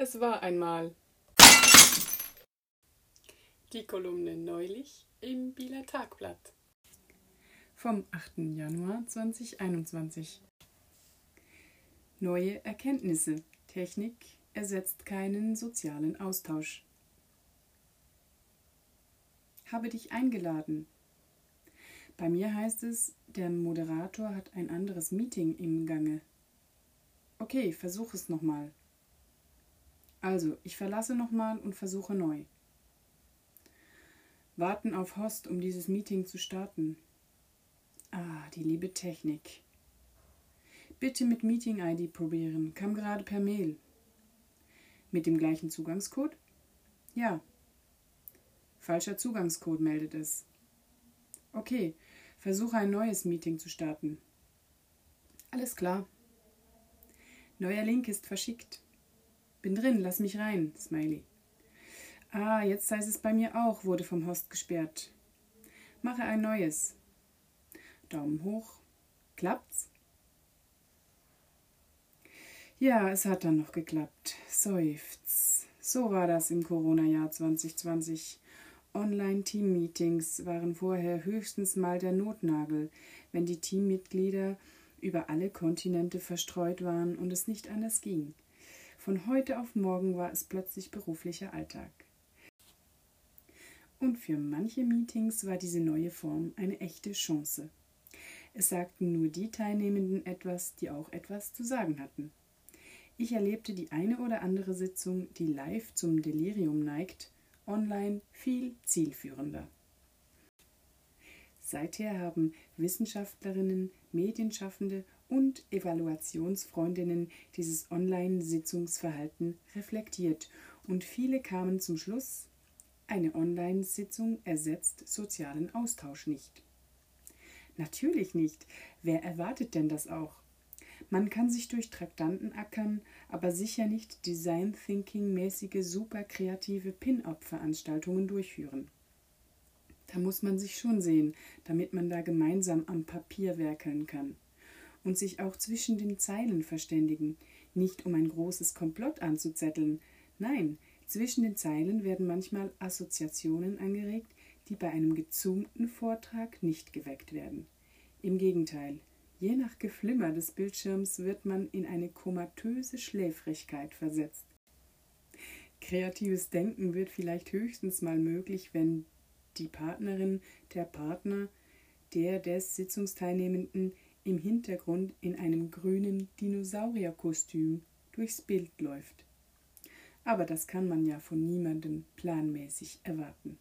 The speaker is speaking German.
Es war einmal die Kolumne neulich im Bieler Tagblatt vom 8. Januar 2021. Neue Erkenntnisse. Technik ersetzt keinen sozialen Austausch. Habe dich eingeladen. Bei mir heißt es, der Moderator hat ein anderes Meeting im Gange. Okay, versuch es nochmal. Also, ich verlasse nochmal und versuche neu. Warten auf Host, um dieses Meeting zu starten. Ah, die liebe Technik. Bitte mit Meeting-ID probieren, kam gerade per Mail. Mit dem gleichen Zugangscode? Ja. Falscher Zugangscode meldet es. Okay, versuche ein neues Meeting zu starten. Alles klar. Neuer Link ist verschickt. Bin drin, lass mich rein, Smiley. Ah, jetzt heißt es bei mir auch, wurde vom Host gesperrt. Mache ein neues. Daumen hoch. Klappt's? Ja, es hat dann noch geklappt. Seufz. So war das im Corona-Jahr 2020. Online-Team-Meetings waren vorher höchstens mal der Notnagel, wenn die Teammitglieder über alle Kontinente verstreut waren und es nicht anders ging. Von heute auf morgen war es plötzlich beruflicher Alltag. Und für manche Meetings war diese neue Form eine echte Chance. Es sagten nur die Teilnehmenden etwas, die auch etwas zu sagen hatten. Ich erlebte die eine oder andere Sitzung, die live zum Delirium neigt, online viel zielführender. Seither haben Wissenschaftlerinnen, Medienschaffende und Evaluationsfreundinnen dieses Online-Sitzungsverhalten reflektiert und viele kamen zum Schluss, eine Online-Sitzung ersetzt sozialen Austausch nicht. Natürlich nicht. Wer erwartet denn das auch? Man kann sich durch Traktanten ackern, aber sicher nicht Design Thinking mäßige super kreative Pin-up-Veranstaltungen durchführen. Da muss man sich schon sehen, damit man da gemeinsam am Papier werkeln kann. Und sich auch zwischen den Zeilen verständigen, nicht um ein großes Komplott anzuzetteln. Nein, zwischen den Zeilen werden manchmal Assoziationen angeregt, die bei einem gezoomten Vortrag nicht geweckt werden. Im Gegenteil, je nach Geflimmer des Bildschirms wird man in eine komatöse Schläfrigkeit versetzt. Kreatives Denken wird vielleicht höchstens mal möglich, wenn die Partnerin, der Partner, der des Sitzungsteilnehmenden im Hintergrund in einem grünen Dinosaurierkostüm durchs Bild läuft. Aber das kann man ja von niemandem planmäßig erwarten.